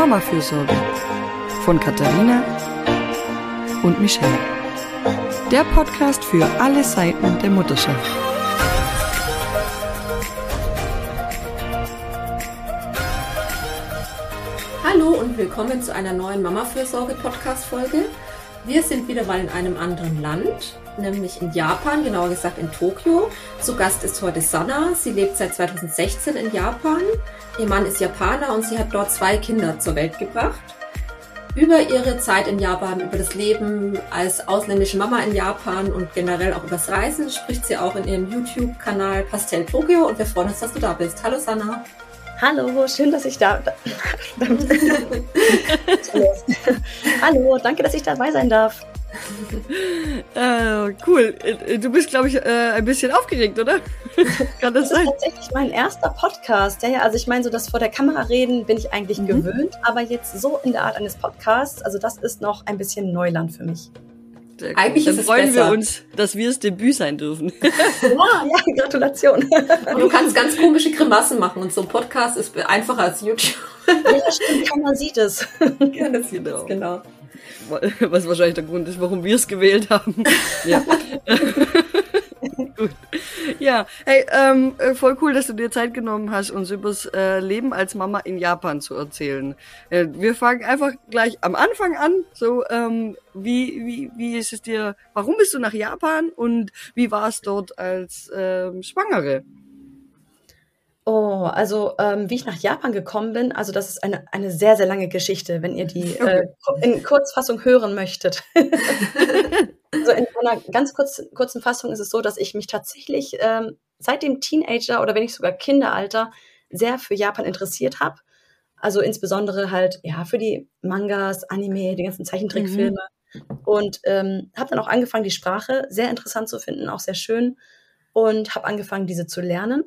Mama-Fürsorge von Katharina und Michelle. Der Podcast für alle Seiten der Mutterschaft. Hallo und willkommen zu einer neuen Mama-Fürsorge-Podcast-Folge. Wir sind wieder mal in einem anderen Land, nämlich in Japan, genauer gesagt in Tokio. Zu Gast ist heute Sana. Sie lebt seit 2016 in Japan. Ihr Mann ist Japaner und sie hat dort zwei Kinder zur Welt gebracht. Über ihre Zeit in Japan, über das Leben als ausländische Mama in Japan und generell auch übers Reisen spricht sie auch in ihrem YouTube-Kanal Pastel Tokio und wir freuen uns, dass du da bist. Hallo Sana. Hallo, schön, dass ich da. Hallo, danke, dass ich dabei sein darf. Äh, cool. Du bist, glaube ich, äh, ein bisschen aufgeregt, oder? Kann das, das sein? ist tatsächlich mein erster Podcast. Ja, ja, also ich meine, so das vor der Kamera reden bin ich eigentlich mhm. gewöhnt, aber jetzt so in der Art eines Podcasts, also das ist noch ein bisschen Neuland für mich. Sehr Eigentlich Dann ist es freuen besser. wir uns, dass wir das Debüt sein dürfen. ja, ja, Gratulation. Und du kannst ganz komische Grimassen machen und so ein Podcast ist einfacher als YouTube. ja, stimmt, keiner sieht es. Ja, das genau. genau. Was wahrscheinlich der Grund ist, warum wir es gewählt haben. Ja. Gut. Ja, hey, ähm, äh, voll cool, dass du dir Zeit genommen hast, uns übers äh, Leben als Mama in Japan zu erzählen. Äh, wir fangen einfach gleich am Anfang an. So, ähm, wie, wie, wie ist es dir, warum bist du nach Japan und wie war es dort als ähm, Schwangere? Oh, also ähm, wie ich nach Japan gekommen bin, also das ist eine, eine sehr, sehr lange Geschichte, wenn ihr die äh, in Kurzfassung hören möchtet. also in einer ganz kurz, kurzen Fassung ist es so, dass ich mich tatsächlich ähm, seit dem Teenager oder wenn nicht sogar Kinderalter sehr für Japan interessiert habe. Also insbesondere halt ja für die Mangas, Anime, die ganzen Zeichentrickfilme. Mhm. Und ähm, habe dann auch angefangen, die Sprache sehr interessant zu finden, auch sehr schön. Und habe angefangen, diese zu lernen.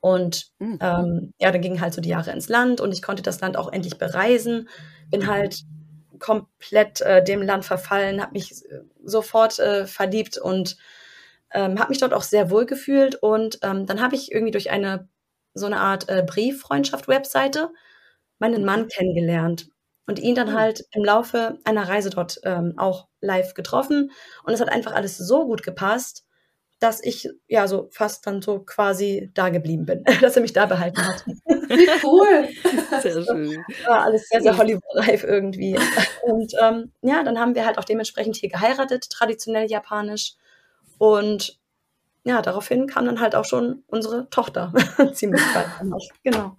Und mhm. ähm, ja, dann gingen halt so die Jahre ins Land und ich konnte das Land auch endlich bereisen. Bin mhm. halt komplett äh, dem Land verfallen, habe mich äh, sofort äh, verliebt und ähm, habe mich dort auch sehr wohl gefühlt. Und ähm, dann habe ich irgendwie durch eine so eine Art äh, Brieffreundschaft-Webseite meinen Mann mhm. kennengelernt und ihn dann mhm. halt im Laufe einer Reise dort ähm, auch live getroffen. Und es hat einfach alles so gut gepasst, dass ich ja so fast dann so quasi da geblieben bin, dass er mich da behalten hat. cool. Sehr schön. War alles sehr, sehr Hollywood-reif irgendwie. Und ähm, ja, dann haben wir halt auch dementsprechend hier geheiratet, traditionell japanisch. Und ja, daraufhin kam dann halt auch schon unsere Tochter ziemlich bald. Genau.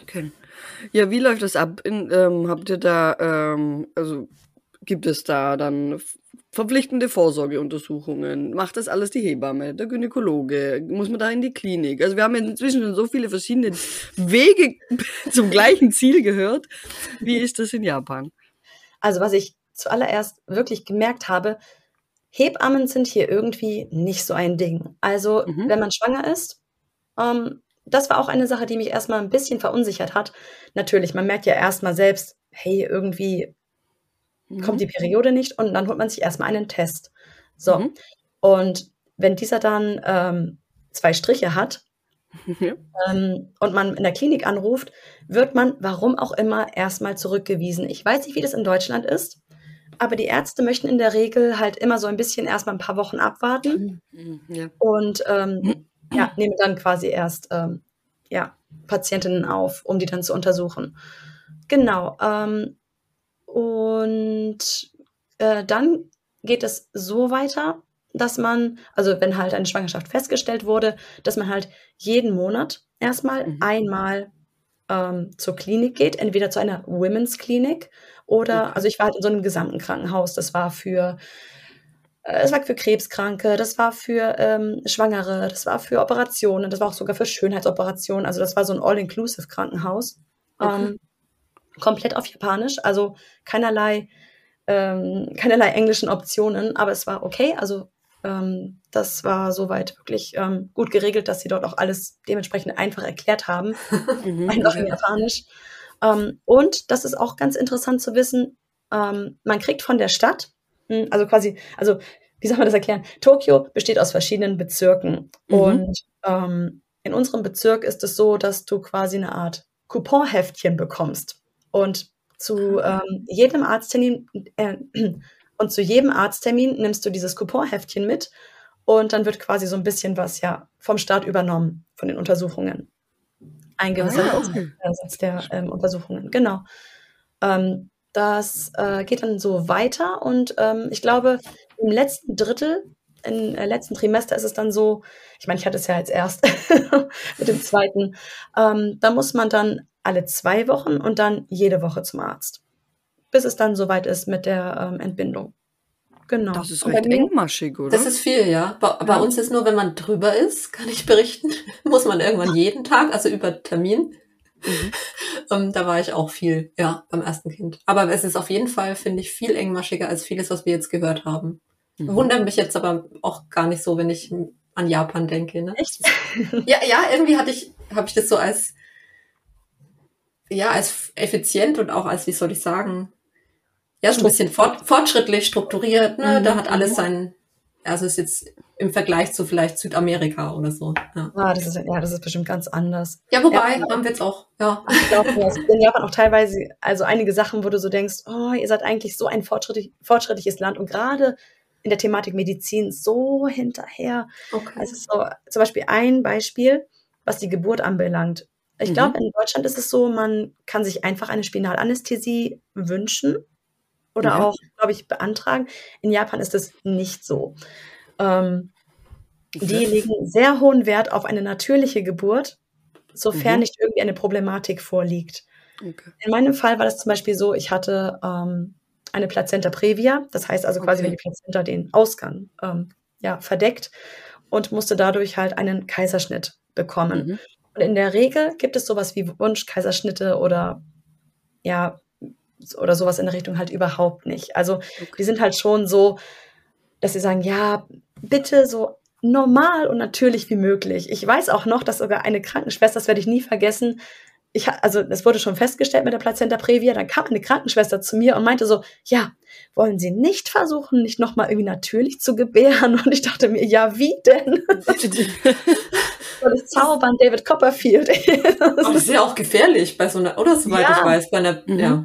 Okay. Ja, wie läuft das ab? In, ähm, habt ihr da, ähm, also gibt es da dann verpflichtende Vorsorgeuntersuchungen, macht das alles die Hebamme, der Gynäkologe, muss man da in die Klinik. Also wir haben inzwischen schon so viele verschiedene Wege zum gleichen Ziel gehört. Wie ist das in Japan? Also was ich zuallererst wirklich gemerkt habe, Hebammen sind hier irgendwie nicht so ein Ding. Also mhm. wenn man schwanger ist, ähm, das war auch eine Sache, die mich erstmal ein bisschen verunsichert hat. Natürlich, man merkt ja erstmal selbst, hey, irgendwie mhm. kommt die Periode nicht und dann holt man sich erstmal einen Test. So. Mhm. Und wenn dieser dann ähm, zwei Striche hat ja. ähm, und man in der Klinik anruft, wird man, warum auch immer, erstmal zurückgewiesen. Ich weiß nicht, wie das in Deutschland ist, aber die Ärzte möchten in der Regel halt immer so ein bisschen erstmal ein paar Wochen abwarten mhm. ja. und ähm, ja, nehmen dann quasi erst ähm, ja, Patientinnen auf, um die dann zu untersuchen. Genau. Ähm, und äh, dann geht es so weiter, dass man, also wenn halt eine Schwangerschaft festgestellt wurde, dass man halt jeden Monat erstmal mhm. einmal ähm, zur Klinik geht, entweder zu einer Women's Klinik oder, okay. also ich war halt in so einem gesamten Krankenhaus, das war für äh, es war für Krebskranke, das war für ähm, Schwangere, das war für Operationen, das war auch sogar für Schönheitsoperationen. Also das war so ein All-Inclusive-Krankenhaus. Okay. Ähm, komplett auf Japanisch, also keinerlei, ähm, keinerlei englischen Optionen, aber es war okay. Also ähm, das war soweit wirklich ähm, gut geregelt, dass sie dort auch alles dementsprechend einfach erklärt haben, mhm. einfach in Japanisch. Ähm, und das ist auch ganz interessant zu wissen, ähm, man kriegt von der Stadt, hm, also quasi, also wie soll man das erklären? Tokio besteht aus verschiedenen Bezirken mhm. und ähm, in unserem Bezirk ist es so, dass du quasi eine Art Couponheftchen bekommst und zu ähm, jedem Arzttermin äh, und zu jedem Arzttermin nimmst du dieses Couponheftchen mit und dann wird quasi so ein bisschen was ja vom Staat übernommen von den Untersuchungen. Ein gewisser ah. Satz der ähm, Untersuchungen, genau. Ähm, das äh, geht dann so weiter und ähm, ich glaube, im letzten Drittel, im äh, letzten Trimester ist es dann so, ich meine, ich hatte es ja jetzt erst mit dem zweiten, ähm, da muss man dann alle zwei Wochen und dann jede Woche zum Arzt, bis es dann soweit ist mit der ähm, Entbindung. Genau. Das ist recht engmaschig, oder? Das ist viel, ja. Bei, bei uns ist nur, wenn man drüber ist, kann ich berichten, muss man irgendwann jeden Tag, also über Termin. Mhm. um, ähm, da war ich auch viel, ja, beim ersten Kind. Aber es ist auf jeden Fall, finde ich, viel engmaschiger als vieles, was wir jetzt gehört haben. Mhm. Wundert mich jetzt aber auch gar nicht so, wenn ich an Japan denke. Ne? Echt? Ja, ja, irgendwie hatte ich, habe ich das so als, ja, als effizient und auch als, wie soll ich sagen, ja, so ein bisschen fort, fortschrittlich strukturiert, ne? Mhm. Da hat alles sein, also ist jetzt im Vergleich zu vielleicht Südamerika oder so. Ja, ah, das ist, ja, das ist bestimmt ganz anders. Ja, wobei, ja, haben wir jetzt auch, ja. Ich glaube, in Japan auch teilweise, also einige Sachen, wo du so denkst, oh, ihr seid eigentlich so ein fortschrittlich, fortschrittliches Land und gerade in der Thematik Medizin so hinterher. Okay. Also so, zum Beispiel ein Beispiel, was die Geburt anbelangt. Ich mhm. glaube, in Deutschland ist es so, man kann sich einfach eine Spinalanästhesie wünschen oder ja. auch, glaube ich, beantragen. In Japan ist es nicht so. Ähm, die legen sehr hohen Wert auf eine natürliche Geburt, sofern mhm. nicht irgendwie eine Problematik vorliegt. Okay. In meinem Fall war das zum Beispiel so, ich hatte ähm, eine Plazenta previa, das heißt also quasi, okay. wenn die Plazenta den Ausgang ähm, ja, verdeckt und musste dadurch halt einen Kaiserschnitt bekommen. Mhm. Und in der Regel gibt es sowas wie Wunschkaiserschnitte oder ja, oder sowas in der Richtung halt überhaupt nicht. Also okay. die sind halt schon so, dass sie sagen, ja, bitte so normal und natürlich wie möglich. Ich weiß auch noch, dass sogar eine Krankenschwester, das werde ich nie vergessen, ich, also es wurde schon festgestellt mit der Plazenta Previa, dann kam eine Krankenschwester zu mir und meinte so, ja, wollen Sie nicht versuchen, nicht nochmal irgendwie natürlich zu gebären? Und ich dachte mir, ja, wie denn? Soll ich zaubern, David Copperfield? das ist ja auch gefährlich bei so einer, oder soweit ja. ich weiß, bei einer, mhm. ja.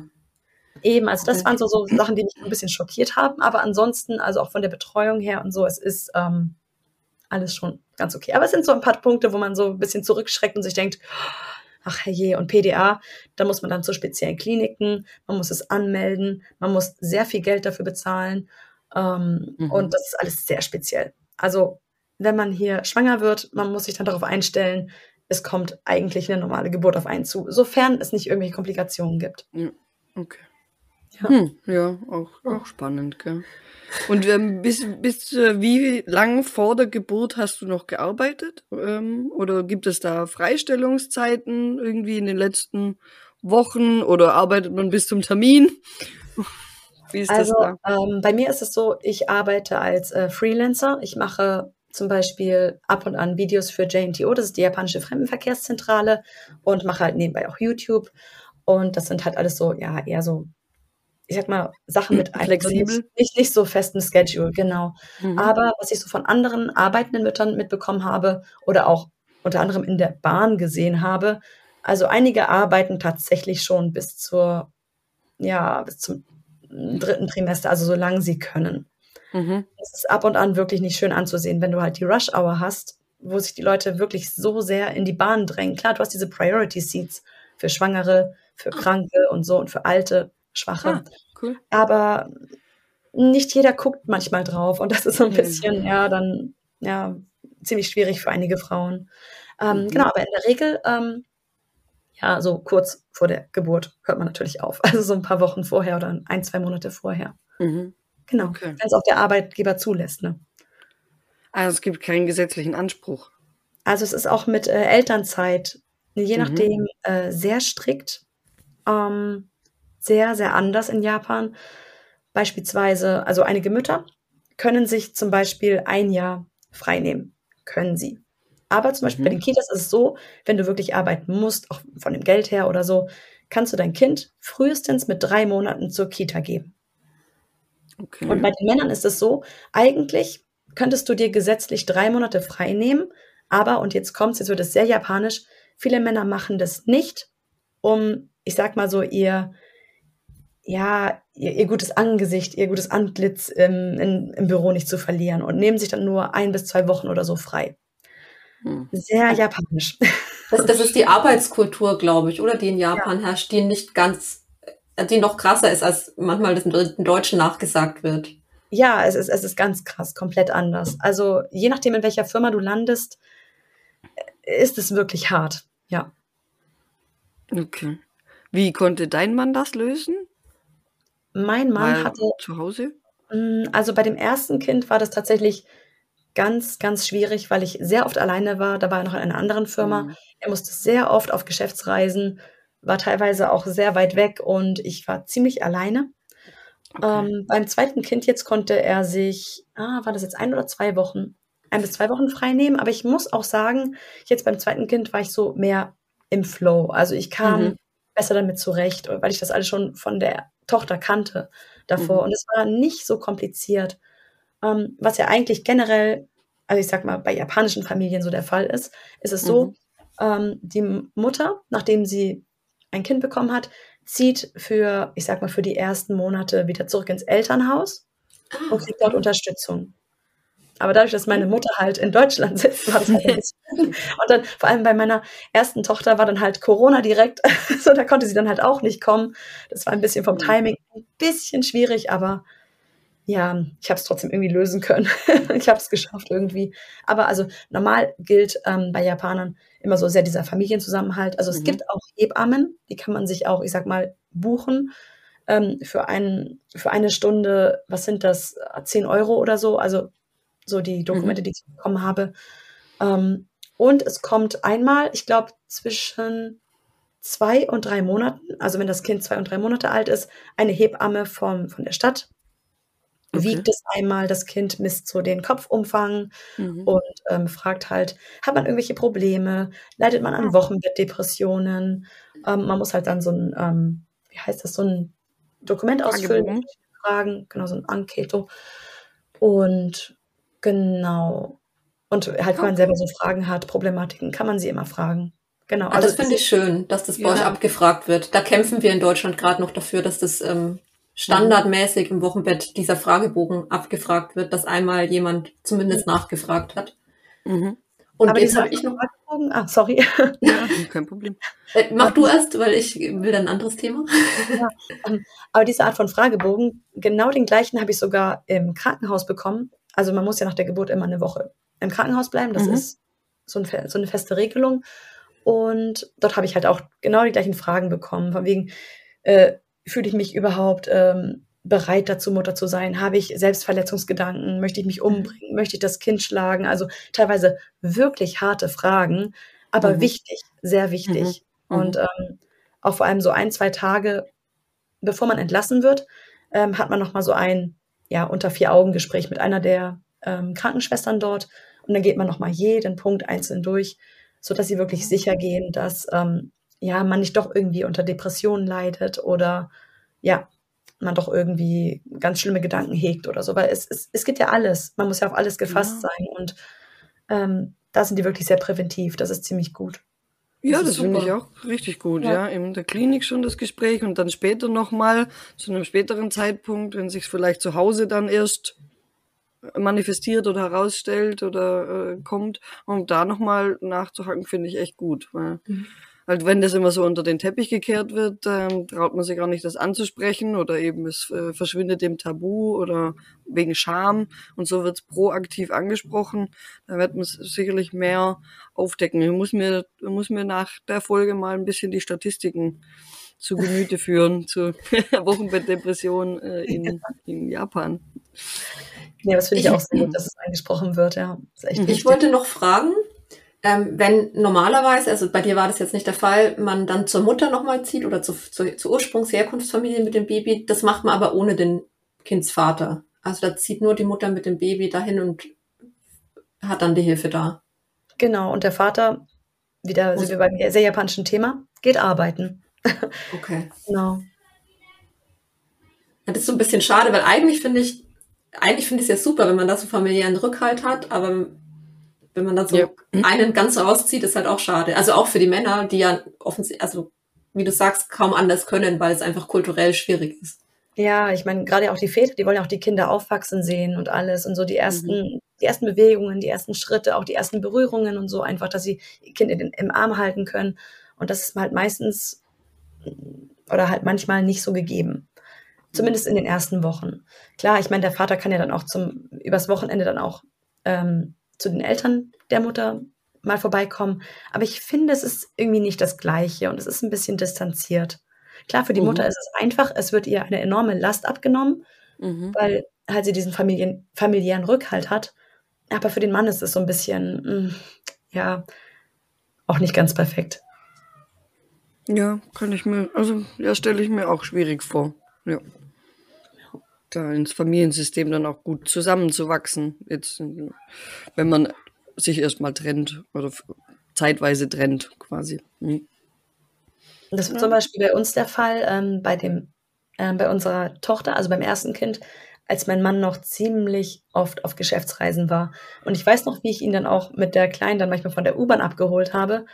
Eben, also das waren so, so Sachen, die mich ein bisschen schockiert haben. Aber ansonsten, also auch von der Betreuung her und so, es ist ähm, alles schon ganz okay. Aber es sind so ein paar Punkte, wo man so ein bisschen zurückschreckt und sich denkt, ach herrje, und PDA, da muss man dann zu speziellen Kliniken, man muss es anmelden, man muss sehr viel Geld dafür bezahlen. Ähm, mhm. Und das ist alles sehr speziell. Also, wenn man hier schwanger wird, man muss sich dann darauf einstellen, es kommt eigentlich eine normale Geburt auf einen zu, sofern es nicht irgendwelche Komplikationen gibt. Ja, okay. Ja, hm, ja auch, auch spannend, gell? Und ähm, bis, bis äh, wie lang vor der Geburt hast du noch gearbeitet? Ähm, oder gibt es da Freistellungszeiten irgendwie in den letzten Wochen oder arbeitet man bis zum Termin? Wie ist also, das da? Ähm, bei mir ist es so, ich arbeite als äh, Freelancer. Ich mache zum Beispiel ab und an Videos für JNTO, das ist die japanische Fremdenverkehrszentrale, und mache halt nebenbei auch YouTube. Und das sind halt alles so, ja, eher so ich sag mal, Sachen mit flexibel. Nicht, nicht so festen Schedule, genau. Mhm. Aber was ich so von anderen arbeitenden Müttern mitbekommen habe oder auch unter anderem in der Bahn gesehen habe, also einige arbeiten tatsächlich schon bis zur, ja, bis zum dritten Trimester, also solange sie können. Mhm. Das ist ab und an wirklich nicht schön anzusehen, wenn du halt die Rush Hour hast, wo sich die Leute wirklich so sehr in die Bahn drängen. Klar, du hast diese Priority Seats für Schwangere, für Kranke und so und für Alte. Schwache. Ah, cool. Aber nicht jeder guckt manchmal drauf und das ist so ein bisschen, mhm. ja, dann, ja, ziemlich schwierig für einige Frauen. Ähm, mhm. Genau, aber in der Regel, ähm, ja, so kurz vor der Geburt hört man natürlich auf. Also so ein paar Wochen vorher oder ein, zwei Monate vorher. Mhm. Genau, okay. wenn es auch der Arbeitgeber zulässt. Ne? Also es gibt keinen gesetzlichen Anspruch. Also es ist auch mit äh, Elternzeit, je mhm. nachdem, äh, sehr strikt. Ähm, sehr, sehr anders in Japan. Beispielsweise, also einige Mütter können sich zum Beispiel ein Jahr freinehmen. Können sie. Aber zum Beispiel mhm. bei den Kitas ist es so, wenn du wirklich arbeiten musst, auch von dem Geld her oder so, kannst du dein Kind frühestens mit drei Monaten zur Kita geben. Okay. Und bei den Männern ist es so, eigentlich könntest du dir gesetzlich drei Monate frei nehmen, aber, und jetzt kommt's, jetzt wird es sehr japanisch, viele Männer machen das nicht, um, ich sag mal so, ihr, ja, ihr, ihr gutes Angesicht, ihr gutes Antlitz im, in, im Büro nicht zu verlieren und nehmen sich dann nur ein bis zwei Wochen oder so frei. Hm. Sehr japanisch. Das, das ist die Arbeitskultur, glaube ich, oder die in Japan ja. herrscht, die nicht ganz, die noch krasser ist, als manchmal das in Deutschen nachgesagt wird. Ja, es ist, es ist ganz krass, komplett anders. Also je nachdem, in welcher Firma du landest, ist es wirklich hart, ja. Okay. Wie konnte dein Mann das lösen? Mein Mann Mal hatte. Zu Hause? Mm, also bei dem ersten Kind war das tatsächlich ganz, ganz schwierig, weil ich sehr oft alleine war. Da war er noch in einer anderen Firma. Mhm. Er musste sehr oft auf Geschäftsreisen, war teilweise auch sehr weit weg und ich war ziemlich alleine. Okay. Ähm, beim zweiten Kind jetzt konnte er sich, ah, war das jetzt ein oder zwei Wochen, ein bis zwei Wochen frei nehmen. Aber ich muss auch sagen, jetzt beim zweiten Kind war ich so mehr im Flow. Also ich kam mhm. besser damit zurecht, weil ich das alles schon von der Tochter kannte davor. Mhm. Und es war nicht so kompliziert, ähm, was ja eigentlich generell, also ich sag mal, bei japanischen Familien so der Fall ist, ist es so, mhm. ähm, die Mutter, nachdem sie ein Kind bekommen hat, zieht für, ich sag mal, für die ersten Monate wieder zurück ins Elternhaus und kriegt dort Unterstützung. Aber dadurch, dass meine Mutter halt in Deutschland sitzt, war das halt ein bisschen. Und dann, vor allem bei meiner ersten Tochter war dann halt Corona direkt. so, da konnte sie dann halt auch nicht kommen. Das war ein bisschen vom mhm. Timing ein bisschen schwierig, aber ja, ich habe es trotzdem irgendwie lösen können. ich habe es geschafft irgendwie. Aber also normal gilt ähm, bei Japanern immer so sehr dieser Familienzusammenhalt. Also es mhm. gibt auch Hebammen, die kann man sich auch, ich sag mal, buchen ähm, für, ein, für eine Stunde, was sind das, 10 Euro oder so. Also so die Dokumente, mhm. die ich bekommen habe. Ähm, und es kommt einmal, ich glaube, zwischen zwei und drei Monaten, also wenn das Kind zwei und drei Monate alt ist, eine Hebamme vom, von der Stadt Okay. wiegt es einmal, das Kind misst so den Kopfumfang mhm. und ähm, fragt halt, hat man irgendwelche Probleme, leidet man an. Wochenbettdepressionen, ähm, man muss halt dann so ein, ähm, wie heißt das, so ein Dokument ausfüllen, Fragen, genau, so ein Anketo und genau, und halt, wenn man selber so Fragen hat, Problematiken, kann man sie immer fragen. Genau. Ah, also das finde ich schön, dass das bei ja. euch abgefragt wird. Da kämpfen wir in Deutschland gerade noch dafür, dass das ähm, standardmäßig im Wochenbett dieser Fragebogen abgefragt wird, dass einmal jemand zumindest nachgefragt hat. Mhm. Und Aber jetzt habe ich noch. Fragebogen? Ah, sorry. Ja, kein Problem. Äh, mach du erst, weil ich will dann ein anderes Thema. Ja, ähm, aber diese Art von Fragebogen, genau den gleichen habe ich sogar im Krankenhaus bekommen. Also man muss ja nach der Geburt immer eine Woche im Krankenhaus bleiben. Das mhm. ist so, ein, so, eine feste Regelung. Und dort habe ich halt auch genau die gleichen Fragen bekommen, von wegen, äh, fühle ich mich überhaupt ähm, bereit dazu, Mutter zu sein? Habe ich Selbstverletzungsgedanken? Möchte ich mich mhm. umbringen? Möchte ich das Kind schlagen? Also teilweise wirklich harte Fragen, aber mhm. wichtig, sehr wichtig. Mhm. mhm. Und ähm, auch vor allem so ein, zwei Tage, bevor man entlassen wird, ähm, hat man nochmal so ein, ja, unter vier Augen Gespräch mit einer der ähm, Krankenschwestern dort. Und dann geht man nochmal jeden Punkt einzeln durch, so dass sie wirklich mhm. sicher gehen, dass ähm, ja, man nicht doch irgendwie unter Depressionen leidet oder ja, man doch irgendwie ganz schlimme Gedanken hegt oder so. Weil es, es, es gibt ja alles. Man muss ja auf alles gefasst ja. sein. Und ähm, da sind die wirklich sehr präventiv. Das ist ziemlich gut. Ja, das, das finde ich auch richtig gut, ja. ja. In der Klinik schon das Gespräch und dann später nochmal, zu einem späteren Zeitpunkt, wenn sich vielleicht zu Hause dann erst manifestiert oder herausstellt oder äh, kommt, um da nochmal nachzuhaken, finde ich echt gut. Weil mhm halt, wenn das immer so unter den Teppich gekehrt wird, ähm, traut man sich gar nicht, das anzusprechen oder eben es äh, verschwindet dem Tabu oder wegen Scham und so wird es proaktiv angesprochen. Da wird man sicherlich mehr aufdecken. Ich muss mir, ich muss mir nach der Folge mal ein bisschen die Statistiken zu Gemüte führen zu Wochenbettdepression äh, in, in Japan. Ja, das finde ich auch sehr gut, dass es angesprochen wird, ja. ich wollte noch fragen, ähm, wenn normalerweise, also bei dir war das jetzt nicht der Fall, man dann zur Mutter nochmal zieht oder zu, zu, zur Ursprungsherkunftsfamilie mit dem Baby, das macht man aber ohne den Kindsvater. Also da zieht nur die Mutter mit dem Baby dahin und hat dann die Hilfe da. Genau, und der Vater, wieder sind wir beim sehr japanischen Thema, geht arbeiten. Okay. genau. Das ist so ein bisschen schade, weil eigentlich finde ich, eigentlich finde ich es ja super, wenn man da so familiären Rückhalt hat, aber wenn man dann so ja. einen ganz rauszieht, ist halt auch schade. Also auch für die Männer, die ja offensichtlich, also wie du sagst, kaum anders können, weil es einfach kulturell schwierig ist. Ja, ich meine, gerade auch die Väter, die wollen ja auch die Kinder aufwachsen sehen und alles und so die ersten, mhm. die ersten Bewegungen, die ersten Schritte, auch die ersten Berührungen und so, einfach, dass sie ihr Kind in, im Arm halten können. Und das ist halt meistens oder halt manchmal nicht so gegeben. Zumindest in den ersten Wochen. Klar, ich meine, der Vater kann ja dann auch zum, übers Wochenende dann auch ähm, zu den Eltern der Mutter mal vorbeikommen. Aber ich finde, es ist irgendwie nicht das Gleiche und es ist ein bisschen distanziert. Klar, für die mhm. Mutter ist es einfach, es wird ihr eine enorme Last abgenommen, mhm. weil halt sie diesen Familien, familiären Rückhalt hat. Aber für den Mann ist es so ein bisschen, mh, mm, ja, auch nicht ganz perfekt. Ja, kann ich mir, also ja, stelle ich mir auch schwierig vor. Ja. Da ins Familiensystem dann auch gut zusammenzuwachsen. Jetzt, wenn man sich erstmal trennt oder zeitweise trennt, quasi. Mhm. Das ist ja. zum Beispiel bei uns der Fall, ähm, bei dem, äh, bei unserer Tochter, also beim ersten Kind, als mein Mann noch ziemlich oft auf Geschäftsreisen war. Und ich weiß noch, wie ich ihn dann auch mit der Kleinen dann manchmal von der U-Bahn abgeholt habe.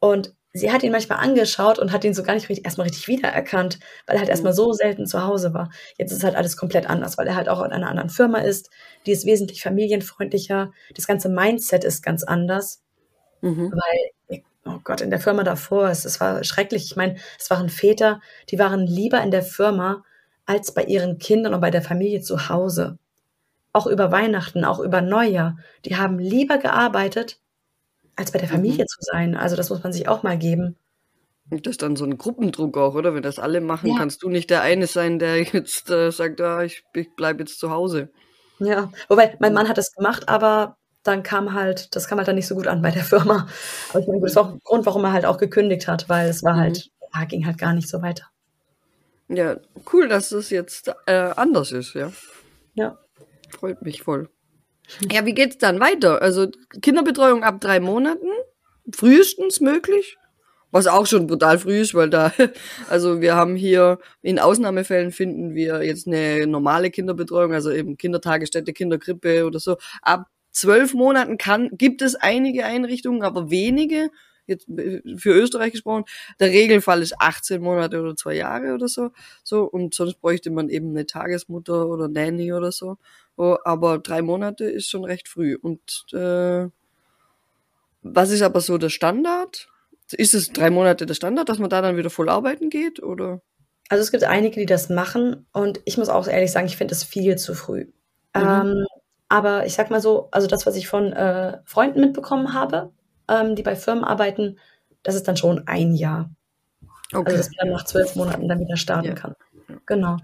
Und sie hat ihn manchmal angeschaut und hat ihn so gar nicht richtig, erstmal richtig wiedererkannt, weil er halt erstmal mhm. so selten zu Hause war. Jetzt ist halt alles komplett anders, weil er halt auch in einer anderen Firma ist. Die ist wesentlich familienfreundlicher. Das ganze Mindset ist ganz anders. Mhm. Weil, oh Gott, in der Firma davor, es, es war schrecklich. Ich meine, es waren Väter, die waren lieber in der Firma als bei ihren Kindern und bei der Familie zu Hause. Auch über Weihnachten, auch über Neujahr. Die haben lieber gearbeitet, als bei der Familie mhm. zu sein. Also das muss man sich auch mal geben. Und das ist dann so ein Gruppendruck auch, oder? Wenn das alle machen, ja. kannst du nicht der eine sein, der jetzt äh, sagt, ah, ich, ich bleibe jetzt zu Hause. Ja, wobei mein Mann hat das gemacht, aber dann kam halt, das kam halt dann nicht so gut an bei der Firma. Aber ich meine, das war auch ein Grund, warum er halt auch gekündigt hat, weil es war mhm. halt, ja, ging halt gar nicht so weiter. Ja, cool, dass es jetzt äh, anders ist, ja. Ja. Freut mich voll. Ja, wie geht's dann weiter? Also Kinderbetreuung ab drei Monaten, frühestens möglich. Was auch schon brutal früh ist, weil da, also wir haben hier in Ausnahmefällen finden wir jetzt eine normale Kinderbetreuung, also eben Kindertagesstätte, Kinderkrippe oder so. Ab zwölf Monaten kann, gibt es einige Einrichtungen, aber wenige. Jetzt für Österreich gesprochen. Der Regelfall ist 18 Monate oder zwei Jahre oder so. So und sonst bräuchte man eben eine Tagesmutter oder Nanny oder so. Oh, aber drei Monate ist schon recht früh. Und äh, was ist aber so der Standard? Ist es drei Monate der Standard, dass man da dann wieder voll arbeiten geht? Oder? Also es gibt einige, die das machen und ich muss auch ehrlich sagen, ich finde es viel zu früh. Mhm. Ähm, aber ich sag mal so, also das, was ich von äh, Freunden mitbekommen habe, ähm, die bei Firmen arbeiten, das ist dann schon ein Jahr. Also, okay. Also dass man dann nach zwölf Monaten dann wieder starten ja. kann. Genau.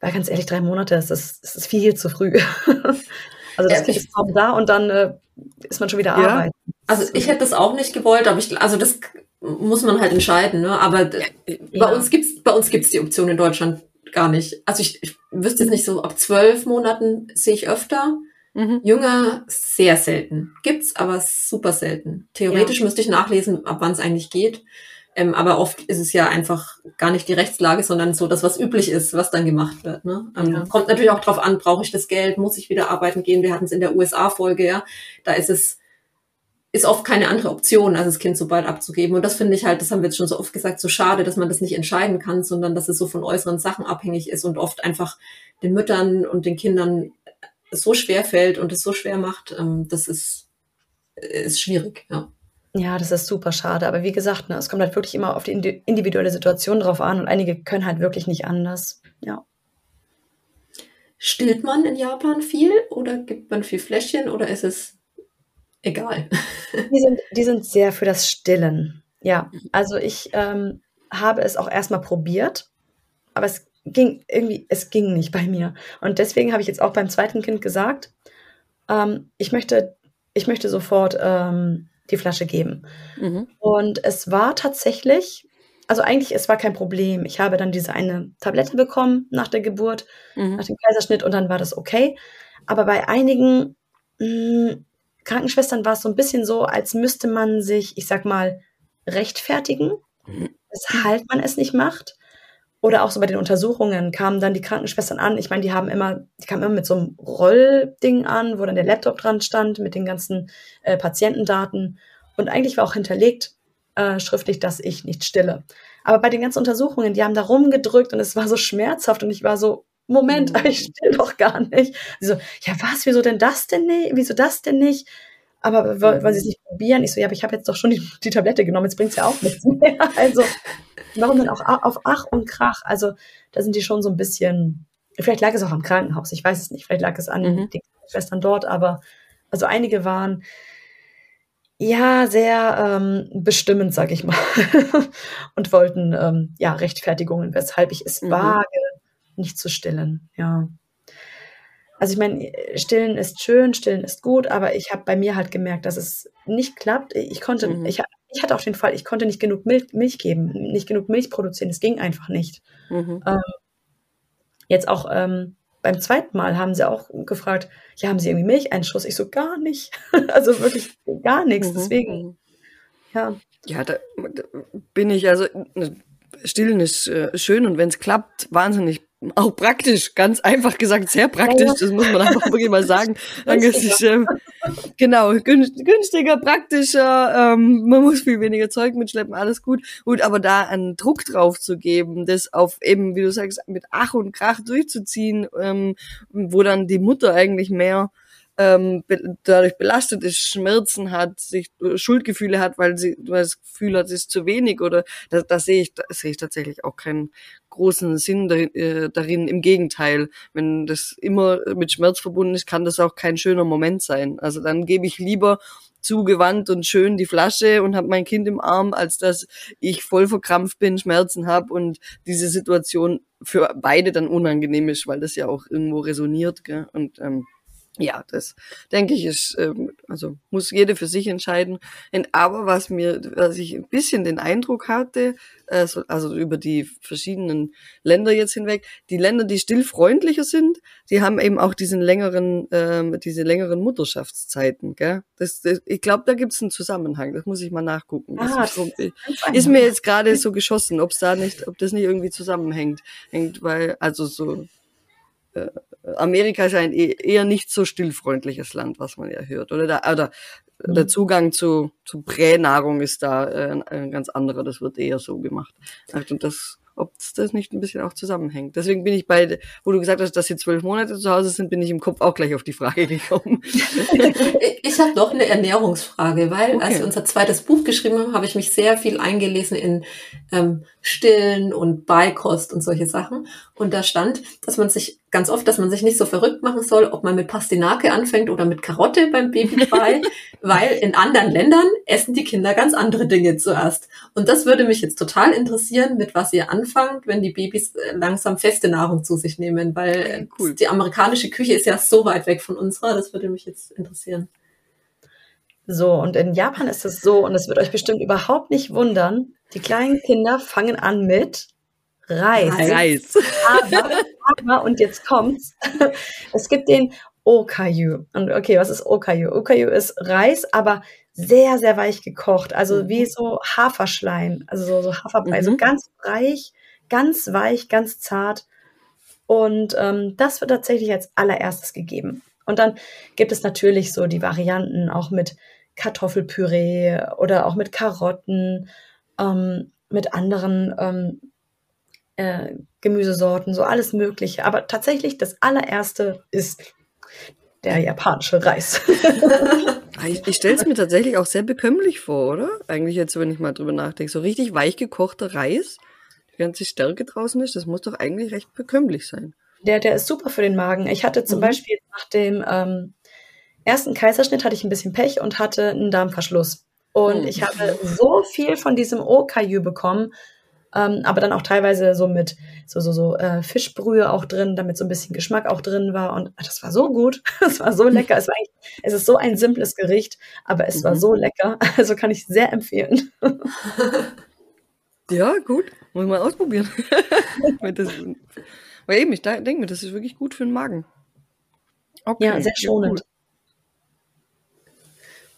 Weil ganz ehrlich, drei Monate, das ist, das ist viel zu früh. also das Kind ist kaum da und dann äh, ist man schon wieder ja. arbeiten. Also ich hätte das auch nicht gewollt, aber ich, also das muss man halt entscheiden, ne? Aber ja. bei uns gibt's, bei uns gibt's die Option in Deutschland gar nicht. Also ich, ich wüsste jetzt nicht so, ab zwölf Monaten sehe ich öfter. Mhm. Jünger sehr selten. Gibt's, aber super selten. Theoretisch ja. müsste ich nachlesen, ab wann es eigentlich geht. Ähm, aber oft ist es ja einfach gar nicht die Rechtslage, sondern so das, was üblich ist, was dann gemacht wird. Ne? Ähm, ja. Kommt natürlich auch drauf an, brauche ich das Geld, muss ich wieder arbeiten gehen. Wir hatten es in der USA-Folge, ja. Da ist es ist oft keine andere Option, als das Kind so bald abzugeben. Und das finde ich halt, das haben wir jetzt schon so oft gesagt, so schade, dass man das nicht entscheiden kann, sondern dass es so von äußeren Sachen abhängig ist und oft einfach den Müttern und den Kindern so schwer fällt und es so schwer macht. Ähm, das ist, ist schwierig, ja. Ja, das ist super schade. Aber wie gesagt, ne, es kommt halt wirklich immer auf die individuelle Situation drauf an und einige können halt wirklich nicht anders. Ja. Stillt man in Japan viel oder gibt man viel Fläschchen oder ist es egal? Die sind, die sind sehr für das Stillen. Ja, also ich ähm, habe es auch erstmal probiert, aber es ging irgendwie, es ging nicht bei mir. Und deswegen habe ich jetzt auch beim zweiten Kind gesagt, ähm, ich möchte, ich möchte sofort ähm, die Flasche geben. Mhm. Und es war tatsächlich, also eigentlich, es war kein Problem. Ich habe dann diese eine Tablette bekommen nach der Geburt, mhm. nach dem Kaiserschnitt und dann war das okay. Aber bei einigen mh, hm, Krankenschwestern war es so ein bisschen so, als müsste man sich, ich sag mal, rechtfertigen, mhm. weshalb man es nicht macht. Oder auch so bei den Untersuchungen kamen dann die Krankenschwestern an. Ich meine, die haben immer, die kamen immer mit so einem Rollding an, wo dann der Laptop dran stand mit den ganzen äh, Patientendaten. Und eigentlich war auch hinterlegt äh, schriftlich, dass ich nicht stille. Aber bei den ganzen Untersuchungen, die haben da rumgedrückt und es war so schmerzhaft und ich war so, Moment, mhm. ich still doch gar nicht. Sie so, ja was, wieso denn das denn nicht? Wieso das denn nicht? Aber wollen Sie es nicht probieren? Ich so, ja, aber ich habe jetzt doch schon die, die Tablette genommen, jetzt bringt es ja auch nichts mehr. Also, warum denn auch auf Ach und Krach? Also, da sind die schon so ein bisschen, vielleicht lag es auch am Krankenhaus, ich weiß es nicht, vielleicht lag es an mhm. den Schwestern dort, aber also einige waren ja sehr ähm, bestimmend, sag ich mal, und wollten ähm, ja Rechtfertigungen, weshalb ich es mhm. wage, nicht zu stillen. Ja. Also ich meine, stillen ist schön, stillen ist gut, aber ich habe bei mir halt gemerkt, dass es nicht klappt. Ich konnte, mhm. ich, ich hatte auch den Fall, ich konnte nicht genug Milch, Milch geben, nicht genug Milch produzieren. Es ging einfach nicht. Mhm. Ähm, jetzt auch ähm, beim zweiten Mal haben sie auch gefragt, ja, haben sie irgendwie Milcheinschuss? Ich so, gar nicht. also wirklich gar nichts. Mhm. Deswegen, mhm. ja. Ja, da, da bin ich, also stillen ist äh, schön und wenn es klappt, wahnsinnig auch praktisch, ganz einfach gesagt, sehr praktisch, das muss man einfach wirklich mal sagen. Ist, äh, genau, günstiger, praktischer, ähm, man muss viel weniger Zeug mitschleppen, alles gut. Gut, aber da einen Druck drauf zu geben, das auf eben, wie du sagst, mit Ach und Krach durchzuziehen, ähm, wo dann die Mutter eigentlich mehr ähm, be dadurch belastet ist, Schmerzen hat, sich äh, Schuldgefühle hat, weil sie weil das Gefühl hat, es ist zu wenig oder da, da sehe ich, da sehe ich tatsächlich auch keinen großen Sinn darin, äh, darin. Im Gegenteil, wenn das immer mit Schmerz verbunden ist, kann das auch kein schöner Moment sein. Also dann gebe ich lieber zugewandt und schön die Flasche und habe mein Kind im Arm, als dass ich voll verkrampft bin, Schmerzen habe und diese Situation für beide dann unangenehm ist, weil das ja auch irgendwo resoniert. Gell? Und ähm, ja, das denke ich ist, ähm, also muss jede für sich entscheiden. Aber was mir, was ich ein bisschen den Eindruck hatte, äh, also über die verschiedenen Länder jetzt hinweg, die Länder, die stillfreundlicher sind, die haben eben auch diesen längeren, ähm, diese längeren Mutterschaftszeiten. Gell? Das, das, ich glaube, da gibt es einen Zusammenhang. Das muss ich mal nachgucken. Ah, ist, ist, mir jetzt gerade so geschossen, ob da nicht, ob das nicht irgendwie zusammenhängt, hängt, weil also so äh, Amerika ist ein e-, eher nicht so stillfreundliches Land, was man ja hört. Oder, da, oder mhm. der Zugang zu, zu Pränahrung ist da äh, ein ganz anderer. Das wird eher so gemacht. Also das ob das nicht ein bisschen auch zusammenhängt. Deswegen bin ich bei, wo du gesagt hast, dass sie zwölf Monate zu Hause sind, bin ich im Kopf auch gleich auf die Frage gekommen. ich habe noch eine Ernährungsfrage, weil okay. als wir unser zweites Buch geschrieben haben, habe ich mich sehr viel eingelesen in ähm, Stillen und Beikost und solche Sachen. Und da stand, dass man sich ganz oft, dass man sich nicht so verrückt machen soll, ob man mit Pastinake anfängt oder mit Karotte beim Babybrei, weil in anderen Ländern essen die Kinder ganz andere Dinge zuerst. Und das würde mich jetzt total interessieren, mit was ihr anfangt, wenn die Babys äh, langsam feste Nahrung zu sich nehmen, weil cool. die amerikanische Küche ist ja so weit weg von unserer. Das würde mich jetzt interessieren. So, und in Japan ist es so, und es wird euch bestimmt überhaupt nicht wundern, die kleinen Kinder fangen an mit Reis. Reis. Aber, aber, und jetzt kommt's, es gibt den Okayu. Und okay, was ist Okayu? Okayu ist Reis, aber sehr, sehr weich gekocht. Also mhm. wie so Haferschleim. Also so, so Haferbrei. Also mhm. Also ganz weich, ganz weich, ganz zart. Und ähm, das wird tatsächlich als allererstes gegeben. Und dann gibt es natürlich so die Varianten auch mit Kartoffelpüree oder auch mit Karotten, ähm, mit anderen ähm, äh, Gemüsesorten, so alles Mögliche. Aber tatsächlich das allererste ist der japanische Reis. ich ich stelle es mir tatsächlich auch sehr bekömmlich vor, oder? Eigentlich jetzt, wenn ich mal drüber nachdenke. So richtig weich gekochter Reis, die ganze Stärke draußen ist, das muss doch eigentlich recht bekömmlich sein. Der, der ist super für den Magen. Ich hatte zum mhm. Beispiel nach dem ähm, ersten Kaiserschnitt hatte ich ein bisschen Pech und hatte einen Darmverschluss. Und mhm. ich habe so viel von diesem Okayu bekommen, ähm, aber dann auch teilweise so mit so so so äh, Fischbrühe auch drin, damit so ein bisschen Geschmack auch drin war und ah, das war so gut, das war so lecker. Es war es ist so ein simples Gericht, aber es mhm. war so lecker, also kann ich sehr empfehlen. ja, gut, muss ich mal ausprobieren. das, weil eben, ich denke mir, das ist wirklich gut für den Magen. Okay, ja, sehr schonend.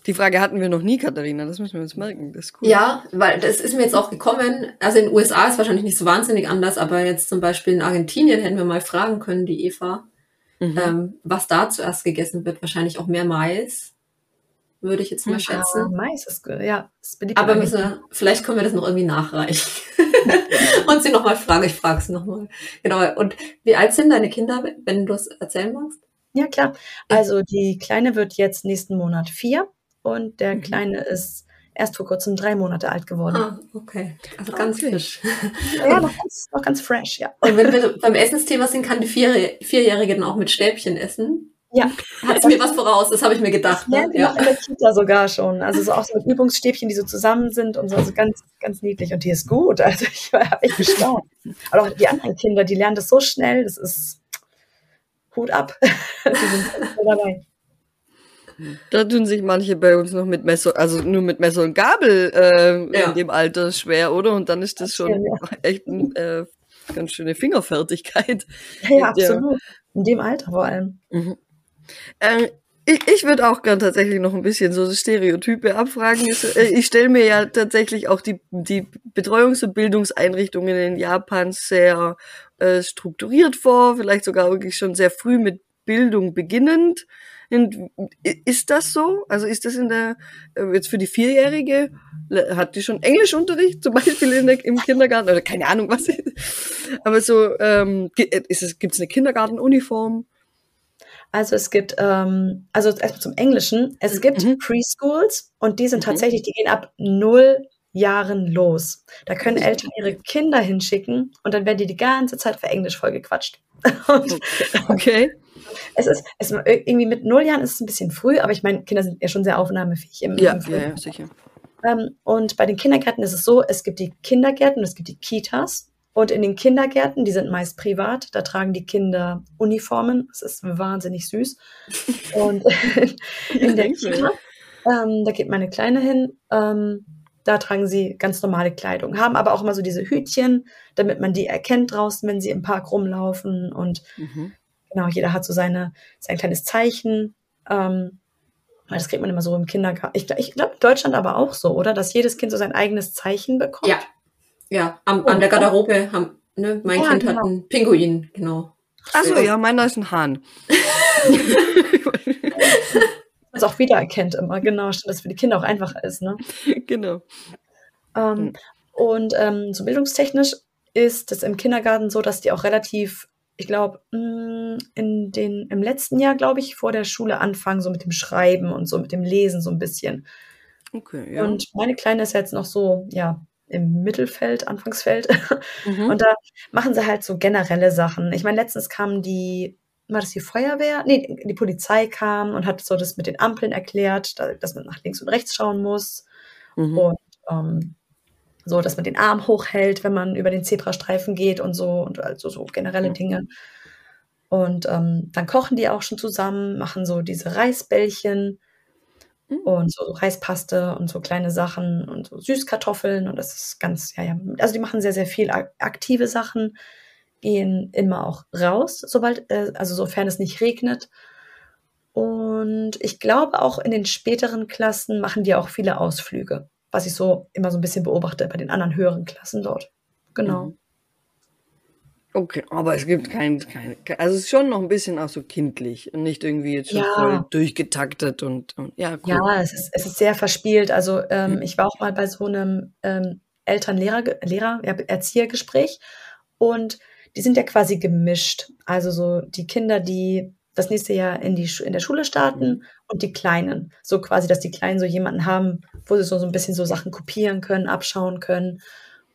Die Frage hatten wir noch nie, Katharina. Das müssen wir uns merken. Das ist cool. Ja, weil das ist mir jetzt auch gekommen. Also in den USA ist wahrscheinlich nicht so wahnsinnig anders, aber jetzt zum Beispiel in Argentinien hätten wir mal fragen können, die Eva, mhm. ähm, was da zuerst gegessen wird. Wahrscheinlich auch mehr Mais. würde ich jetzt mal schätzen. Ja, Mais ist gut. Ja, ist beliebt. Aber müssen wir, vielleicht können wir das noch irgendwie nachreichen. und sie nochmal fragen. Ich frage sie nochmal. Genau. Und wie alt sind deine Kinder, wenn du es erzählen magst? Ja, klar. Also die Kleine wird jetzt nächsten Monat vier und der mhm. Kleine ist erst vor kurzem drei Monate alt geworden. Ah, okay. Also ganz okay. frisch. Ja, noch ganz, noch ganz fresh, ja. Und wenn wir beim Essensthema sind, kann die Vier Vierjährige dann auch mit Stäbchen essen? Ja. Hat mir was voraus, das habe ich mir gedacht. Ne? Ja, in der Kita sogar schon. Also so auch so mit Übungsstäbchen, die so zusammen sind und so, also ganz, ganz niedlich. Und die ist gut. Also ich war echt gestaunt. Aber auch die anderen Kinder, die lernen das so schnell, das ist Hut ab. die sind dabei. Da tun sich manche bei uns noch mit Messer, also nur mit Messer und Gabel äh, ja. in dem Alter schwer, oder? Und dann ist das schon ja. echt eine äh, ganz schöne Fingerfertigkeit. Ja, ja absolut. In dem Alter vor allem. Mhm. Äh, ich, ich würde auch gern tatsächlich noch ein bisschen so Stereotype abfragen. Äh, ich stelle mir ja tatsächlich auch die, die Betreuungs- und Bildungseinrichtungen in Japan sehr äh, strukturiert vor, vielleicht sogar wirklich schon sehr früh mit Bildung beginnend. Ist das so? Also ist das in der, äh, jetzt für die Vierjährige, hat die schon Englischunterricht zum Beispiel in der, im Kindergarten oder keine Ahnung was? Aber so, ähm, ist es, gibt es eine Kindergartenuniform? Also es gibt, ähm, also erstmal zum Englischen, es gibt mhm. Preschools und die sind mhm. tatsächlich, die gehen ab null Jahren los. Da können Eltern ihre Kinder hinschicken und dann werden die die ganze Zeit für Englisch vollgequatscht. okay. es ist, es, irgendwie mit null Jahren ist es ein bisschen früh, aber ich meine, Kinder sind ja schon sehr aufnahmefähig im, ja, im ja, ja, sicher. Ähm, und bei den Kindergärten ist es so, es gibt die Kindergärten und es gibt die Kitas. Und in den Kindergärten, die sind meist privat, da tragen die Kinder Uniformen. Das ist wahnsinnig süß. Und in der Kita, ähm, da geht meine Kleine hin, ähm, da tragen sie ganz normale Kleidung, haben aber auch immer so diese Hütchen, damit man die erkennt draußen, wenn sie im Park rumlaufen. Und mhm. Genau, jeder hat so seine, sein kleines Zeichen. Ähm, das kriegt man immer so im Kindergarten. Ich, ich glaube, in Deutschland aber auch so, oder? Dass jedes Kind so sein eigenes Zeichen bekommt. Ja, ja. Am, an der Garderobe haben, ne, mein ja, Kind genau. hat einen Pinguin, genau. Achso, ja, meiner ist ein Hahn. das auch wiedererkennt immer, genau, dass es für die Kinder auch einfacher ist, ne? Genau. Ähm, hm. Und ähm, so bildungstechnisch ist es im Kindergarten so, dass die auch relativ ich glaube, mm, in den, im letzten Jahr, glaube ich, vor der Schule anfangen, so mit dem Schreiben und so mit dem Lesen so ein bisschen. Okay, ja. Und meine Kleine ist jetzt noch so, ja, im Mittelfeld, Anfangsfeld. Mhm. Und da machen sie halt so generelle Sachen. Ich meine, letztens kamen die, war das die Feuerwehr? Nee, die Polizei kam und hat so das mit den Ampeln erklärt, dass man nach links und rechts schauen muss. Mhm. Und ähm, so, dass man den Arm hochhält, wenn man über den Zebrastreifen geht und so und also so generelle Dinge. Und ähm, dann kochen die auch schon zusammen, machen so diese Reisbällchen mhm. und so, so Reispaste und so kleine Sachen und so Süßkartoffeln und das ist ganz, ja, ja, also die machen sehr, sehr viel aktive Sachen, gehen immer auch raus, sobald, äh, also sofern es nicht regnet. Und ich glaube auch in den späteren Klassen machen die auch viele Ausflüge was ich so immer so ein bisschen beobachte bei den anderen höheren Klassen dort. Genau. Mhm. Okay, aber es gibt kein, kein, also es ist schon noch ein bisschen auch so kindlich und nicht irgendwie jetzt schon ja. voll durchgetaktet und, und ja, cool. Ja, es ist, es ist sehr verspielt. Also ähm, mhm. ich war auch mal bei so einem ähm, Eltern-Lehrer, Lehrer, ja, Erziehergespräch und die sind ja quasi gemischt. Also so die Kinder, die das nächste Jahr in, die, in der Schule starten und die Kleinen. So quasi, dass die Kleinen so jemanden haben, wo sie so, so ein bisschen so Sachen kopieren können, abschauen können.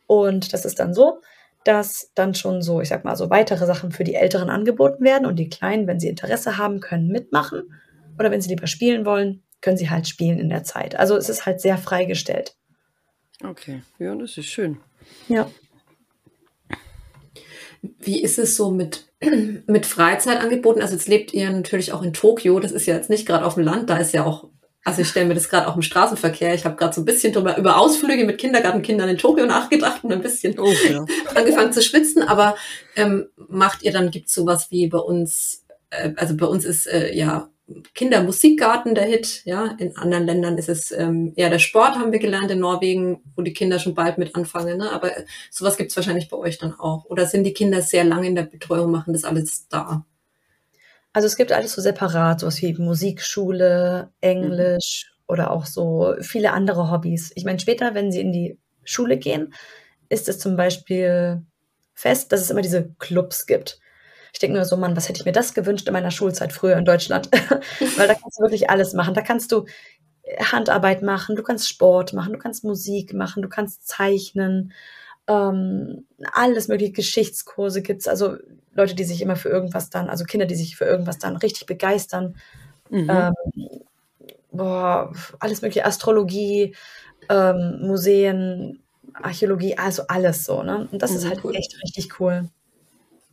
Und das ist dann so, dass dann schon so, ich sag mal, so weitere Sachen für die Älteren angeboten werden und die Kleinen, wenn sie Interesse haben, können mitmachen. Oder wenn sie lieber spielen wollen, können sie halt spielen in der Zeit. Also es ist halt sehr freigestellt. Okay, ja, das ist schön. Ja. Wie ist es so mit, mit Freizeitangeboten? Also jetzt lebt ihr natürlich auch in Tokio. Das ist ja jetzt nicht gerade auf dem Land. Da ist ja auch, also ich stelle mir das gerade auch im Straßenverkehr. Ich habe gerade so ein bisschen drüber, über Ausflüge mit Kindergartenkindern in Tokio nachgedacht und ein bisschen oh, ja. angefangen zu schwitzen. Aber ähm, macht ihr dann, gibt es sowas wie bei uns, äh, also bei uns ist äh, ja Kindermusikgarten der Hit, ja. In anderen Ländern ist es ähm, eher der Sport, haben wir gelernt, in Norwegen, wo die Kinder schon bald mit anfangen. Ne? Aber sowas gibt's wahrscheinlich bei euch dann auch. Oder sind die Kinder sehr lange in der Betreuung, machen das alles da? Also es gibt alles so separat, sowas wie Musikschule, Englisch, oder auch so viele andere Hobbys. Ich meine, später, wenn sie in die Schule gehen, ist es zum Beispiel fest, dass es immer diese Clubs gibt. Ich denke nur so, Mann, was hätte ich mir das gewünscht in meiner Schulzeit früher in Deutschland? Weil da kannst du wirklich alles machen. Da kannst du Handarbeit machen, du kannst Sport machen, du kannst Musik machen, du kannst zeichnen, ähm, alles mögliche Geschichtskurse gibt's. Also Leute, die sich immer für irgendwas dann, also Kinder, die sich für irgendwas dann richtig begeistern. Mhm. Ähm, boah, alles mögliche Astrologie, ähm, Museen, Archäologie, also alles so, ne? Und das mhm, ist halt cool. echt richtig cool.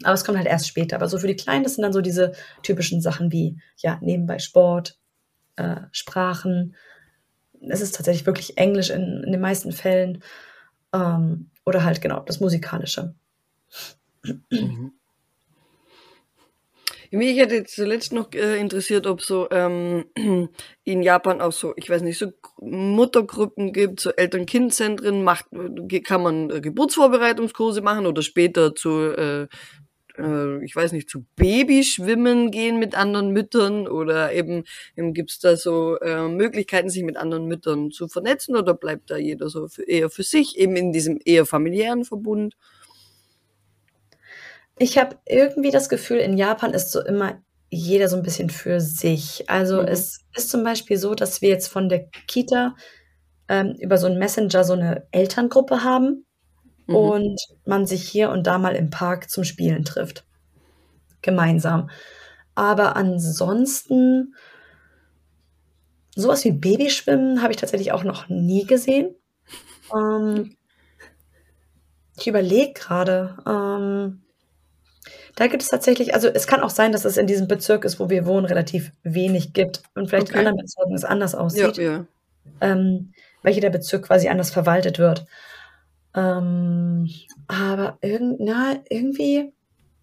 Aber es kommt halt erst später. Aber so für die Kleinen, das sind dann so diese typischen Sachen wie, ja, nebenbei Sport, äh, Sprachen. Es ist tatsächlich wirklich Englisch in, in den meisten Fällen. Ähm, oder halt genau das Musikalische. Mhm. Mich hätte zuletzt noch äh, interessiert, ob so ähm, in Japan auch so, ich weiß nicht, so Muttergruppen gibt, so Eltern-Kind-Zentren, macht, kann man äh, Geburtsvorbereitungskurse machen oder später zu, äh, äh, ich weiß nicht, zu Babyschwimmen gehen mit anderen Müttern oder eben, eben gibt es da so äh, Möglichkeiten, sich mit anderen Müttern zu vernetzen oder bleibt da jeder so für, eher für sich, eben in diesem eher familiären Verbund? Ich habe irgendwie das Gefühl, in Japan ist so immer jeder so ein bisschen für sich. Also mhm. es ist zum Beispiel so, dass wir jetzt von der Kita ähm, über so einen Messenger so eine Elterngruppe haben mhm. und man sich hier und da mal im Park zum Spielen trifft. Gemeinsam. Aber ansonsten, sowas wie Babyschwimmen habe ich tatsächlich auch noch nie gesehen. Ähm, ich überlege gerade. Ähm, da gibt es tatsächlich, also es kann auch sein, dass es in diesem Bezirk ist, wo wir wohnen, relativ wenig gibt und vielleicht okay. in anderen Bezirken es anders aussieht. Ja, ja. Ähm, weil jeder Bezirk quasi anders verwaltet wird. Ähm, aber irgend, na, irgendwie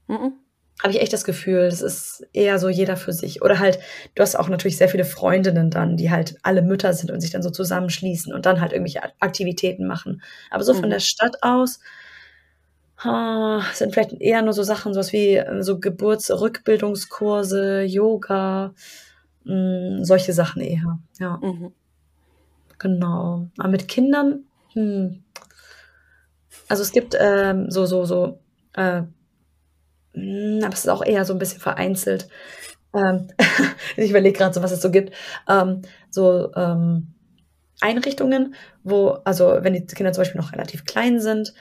mhm. habe ich echt das Gefühl, es ist eher so jeder für sich. Oder halt, du hast auch natürlich sehr viele Freundinnen dann, die halt alle Mütter sind und sich dann so zusammenschließen und dann halt irgendwelche Aktivitäten machen. Aber so mhm. von der Stadt aus sind vielleicht eher nur so Sachen, sowas wie äh, so Geburtsrückbildungskurse, Yoga, mh, hm, solche Sachen eher. Ja. Mhm. Genau. Aber mit Kindern, hm. Also es gibt ähm, so, so, so, äh, mh, hm, aber es ist auch eher so ein bisschen vereinzelt. Ähm, ich überlege gerade so, was es so gibt. Ähm, so ähm, Einrichtungen, wo, also wenn die Kinder zum Beispiel noch relativ klein sind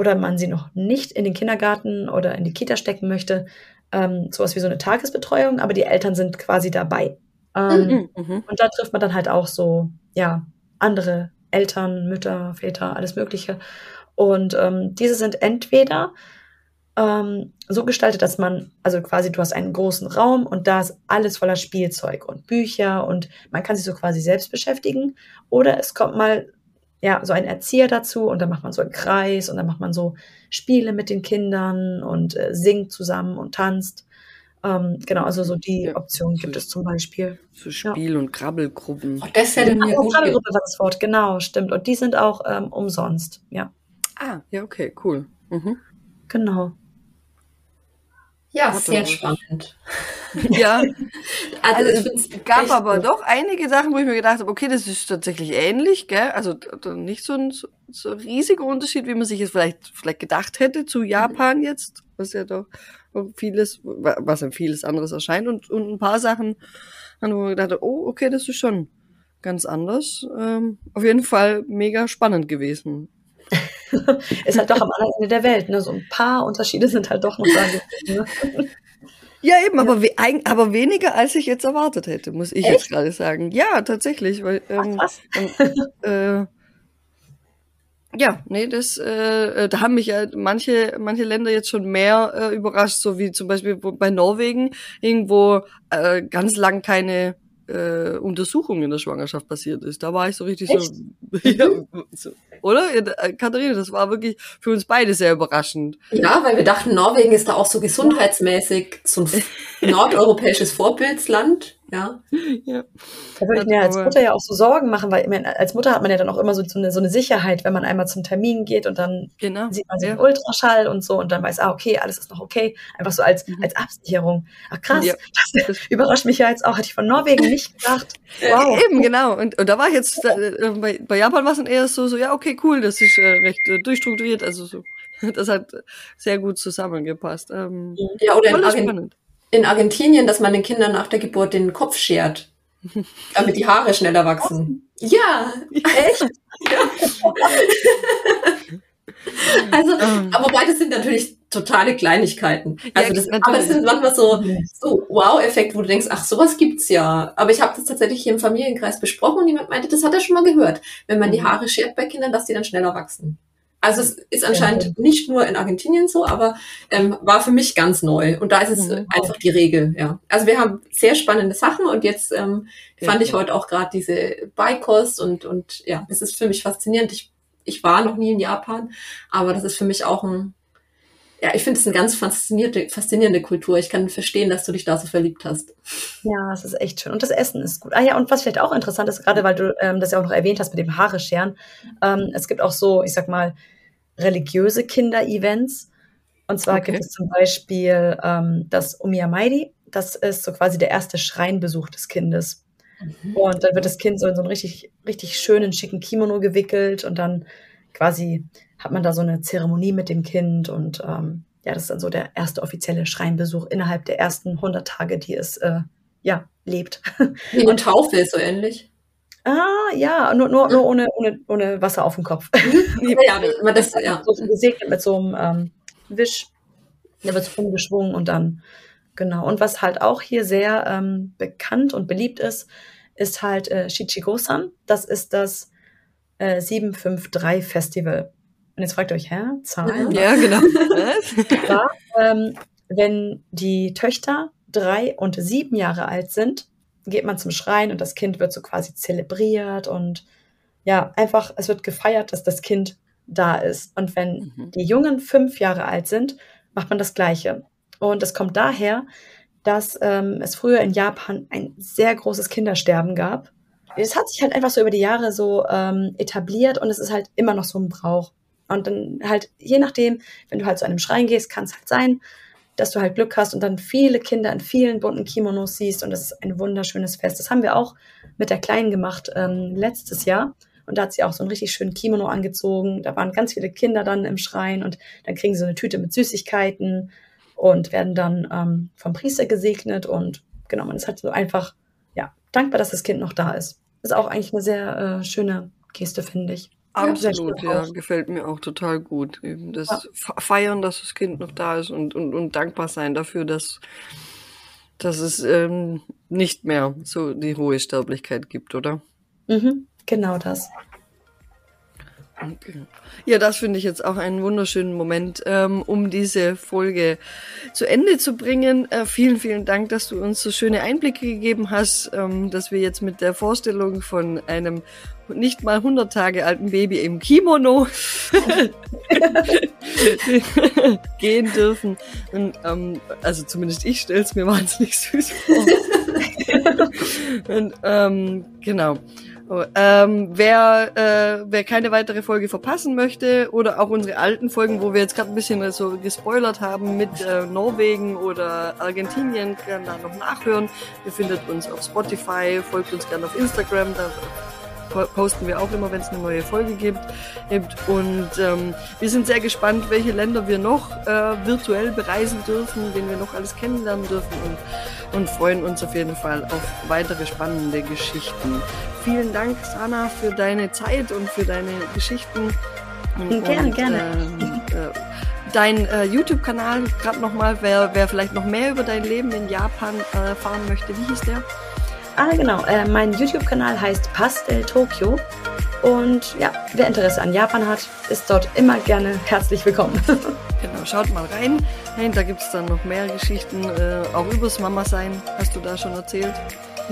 oder man sie noch nicht in den Kindergarten oder in die Kita stecken möchte, ähm, sowas wie so eine Tagesbetreuung, aber die Eltern sind quasi dabei. Ähm, mhm, mhm. Und da trifft man dann halt auch so, ja, andere Eltern, Mütter, Väter, alles Mögliche. Und ähm, diese sind entweder ähm, so gestaltet, dass man, also quasi du hast einen großen Raum und da ist alles voller Spielzeug und Bücher und man kann sich so quasi selbst beschäftigen. Oder es kommt mal ja, so ein Erzieher dazu und dann macht man so einen Kreis und dann macht man so Spiele mit den Kindern und äh, singt zusammen und tanzt. Ähm, genau, also so die ja, Option gibt es zum Beispiel. So Spiel- ja. und Krabbelgruppen. Oh, das hätte mir oh, Krabbelgruppe war das Wort, genau, stimmt. Und die sind auch ähm, umsonst, ja. Ah, ja, okay, cool. Mhm. Genau. Ja, sehr spannend. Ja, also, also es gab aber gut. doch einige Sachen, wo ich mir gedacht habe, okay, das ist tatsächlich ähnlich, gell? Also nicht so ein so, so riesiger Unterschied, wie man sich es vielleicht vielleicht gedacht hätte zu Japan jetzt, was ja doch vieles, was ein vieles anderes erscheint und, und ein paar Sachen, wo man gedacht habe, oh, okay, das ist schon ganz anders. Ähm, auf jeden Fall mega spannend gewesen. ist halt doch am anderen Ende der Welt. Ne? So ein paar Unterschiede sind halt doch noch da. Ja, eben. Aber, we aber weniger, als ich jetzt erwartet hätte, muss ich Echt? jetzt gerade sagen. Ja, tatsächlich. Weil, ähm, Ach, was? Ähm, äh, ja, nee, das, äh, da haben mich ja manche, manche Länder jetzt schon mehr äh, überrascht, so wie zum Beispiel bei Norwegen, irgendwo äh, ganz lang keine äh, Untersuchung in der Schwangerschaft passiert ist. Da war ich so richtig Echt? so, ja, so, oder? Äh, Katharina, das war wirklich für uns beide sehr überraschend. Ja, weil wir dachten, Norwegen ist da auch so gesundheitsmäßig so ein nordeuropäisches Vorbildsland. Ja. ja. Da würde ich mir als Mutter ja auch so Sorgen machen, weil ich meine, als Mutter hat man ja dann auch immer so, so, eine, so eine Sicherheit, wenn man einmal zum Termin geht und dann genau. sieht man sich ja. Ultraschall und so und dann weiß, ah, okay, alles ist noch okay. Einfach so als, mhm. als Absicherung. Ach krass, ja. das überrascht mich ja jetzt auch, hätte ich von Norwegen nicht gedacht. Wow. Eben, genau. Und, und da war ich jetzt, äh, bei, bei Japan war es dann eher so, so, ja, okay, cool, das ist äh, recht äh, durchstrukturiert, also so. Das hat sehr gut zusammengepasst. Ähm, ja, oder in, Argen in Argentinien, dass man den Kindern nach der Geburt den Kopf schert, damit die Haare schneller wachsen. Ja, echt? ja. Also, ähm. aber beides sind natürlich totale Kleinigkeiten. Also das, aber es sind manchmal so, so Wow-Effekt, wo du denkst, ach, sowas gibt's ja. Aber ich habe das tatsächlich hier im Familienkreis besprochen und jemand meinte, das hat er schon mal gehört. Wenn man die mhm. Haare schert bei Kindern, dass die dann schneller wachsen. Also es ist anscheinend nicht nur in Argentinien so, aber ähm, war für mich ganz neu. Und da ist es mhm. einfach die Regel, ja. Also wir haben sehr spannende Sachen und jetzt ähm, fand ja, ich heute auch gerade diese Beikost und, und ja, es ist für mich faszinierend. Ich, ich war noch nie in Japan, aber das ist für mich auch ein, ja, ich finde es eine ganz faszinierende, faszinierende Kultur. Ich kann verstehen, dass du dich da so verliebt hast. Ja, es ist echt schön. Und das Essen ist gut. Ah ja, und was vielleicht auch interessant ist, gerade weil du ähm, das ja auch noch erwähnt hast mit dem Haare scheren. Ähm, es gibt auch so, ich sag mal, religiöse Kinder-Events. Und zwar okay. gibt es zum Beispiel ähm, das Umiamairi. Das ist so quasi der erste Schreinbesuch des Kindes. Mhm. Und dann wird das Kind so in so einen richtig, richtig schönen, schicken Kimono gewickelt und dann quasi hat man da so eine Zeremonie mit dem Kind und ähm, ja, das ist dann so der erste offizielle Schreinbesuch innerhalb der ersten 100 Tage, die es äh, ja lebt. Wie eine Taufe ist so ähnlich. Ah, ja, nur, nur, nur ohne, ohne, ohne Wasser auf dem Kopf. ja, ja, das, ja. So gesegnet mit so einem ähm, Wisch. Der wird so rumgeschwungen und dann, genau. Und was halt auch hier sehr ähm, bekannt und beliebt ist, ist halt äh, Shichigo-san. Das ist das äh, 753 Festival. Und jetzt fragt ihr euch, hä? Zahlen? Ja, genau. da, ähm, wenn die Töchter drei und sieben Jahre alt sind, geht man zum Schrein und das Kind wird so quasi zelebriert und ja, einfach, es wird gefeiert, dass das Kind da ist. Und wenn mhm. die Jungen fünf Jahre alt sind, macht man das Gleiche. Und es kommt daher, dass ähm, es früher in Japan ein sehr großes Kindersterben gab. Es hat sich halt einfach so über die Jahre so ähm, etabliert und es ist halt immer noch so ein Brauch. Und dann halt, je nachdem, wenn du halt zu einem Schrein gehst, kann es halt sein, dass du halt Glück hast und dann viele Kinder in vielen bunten Kimonos siehst und das ist ein wunderschönes Fest. Das haben wir auch mit der Kleinen gemacht ähm, letztes Jahr. Und da hat sie auch so einen richtig schönen Kimono angezogen. Da waren ganz viele Kinder dann im Schrein und dann kriegen sie so eine Tüte mit Süßigkeiten und werden dann ähm, vom Priester gesegnet. Und genau, man ist halt so einfach, dankbar, dass das Kind noch da ist. Ist auch eigentlich eine sehr äh, schöne Geste, finde ich. Absolut, ja, gefällt mir auch total gut. Eben das ja. Feiern, dass das Kind noch da ist und, und, und dankbar sein dafür, dass, dass es ähm, nicht mehr so die hohe Sterblichkeit gibt, oder? Mhm, genau das. Ja, das finde ich jetzt auch einen wunderschönen Moment, ähm, um diese Folge zu Ende zu bringen. Äh, vielen, vielen Dank, dass du uns so schöne Einblicke gegeben hast, ähm, dass wir jetzt mit der Vorstellung von einem nicht mal 100 Tage alten Baby im Kimono gehen dürfen. Und, ähm, also zumindest ich stelle es mir wahnsinnig süß vor. Und, ähm, genau. Oh, ähm, wer, äh, wer keine weitere Folge verpassen möchte oder auch unsere alten Folgen, wo wir jetzt gerade ein bisschen so gespoilert haben mit äh, Norwegen oder Argentinien, kann da noch nachhören. Ihr findet uns auf Spotify, folgt uns gerne auf Instagram, da posten wir auch immer, wenn es eine neue Folge gibt. Und ähm, wir sind sehr gespannt, welche Länder wir noch äh, virtuell bereisen dürfen, wen wir noch alles kennenlernen dürfen und, und freuen uns auf jeden Fall auf weitere spannende Geschichten. Vielen Dank, Sana, für deine Zeit und für deine Geschichten. Und, gerne, gerne. Ähm, äh, dein äh, YouTube-Kanal, gerade nochmal, wer, wer vielleicht noch mehr über dein Leben in Japan äh, erfahren möchte, wie hieß der? Ah, genau. Äh, mein YouTube-Kanal heißt Pastel Tokyo. Und ja, wer Interesse an Japan hat, ist dort immer gerne herzlich willkommen. genau, schaut mal rein. Da gibt es dann noch mehr Geschichten, äh, auch übers Mama-Sein, hast du da schon erzählt.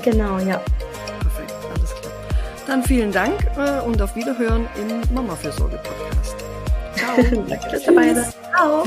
Genau, ja. Dann vielen Dank äh, und auf Wiederhören im Mama-Fürsorge-Podcast. Ciao. Danke, dass dabei Ciao.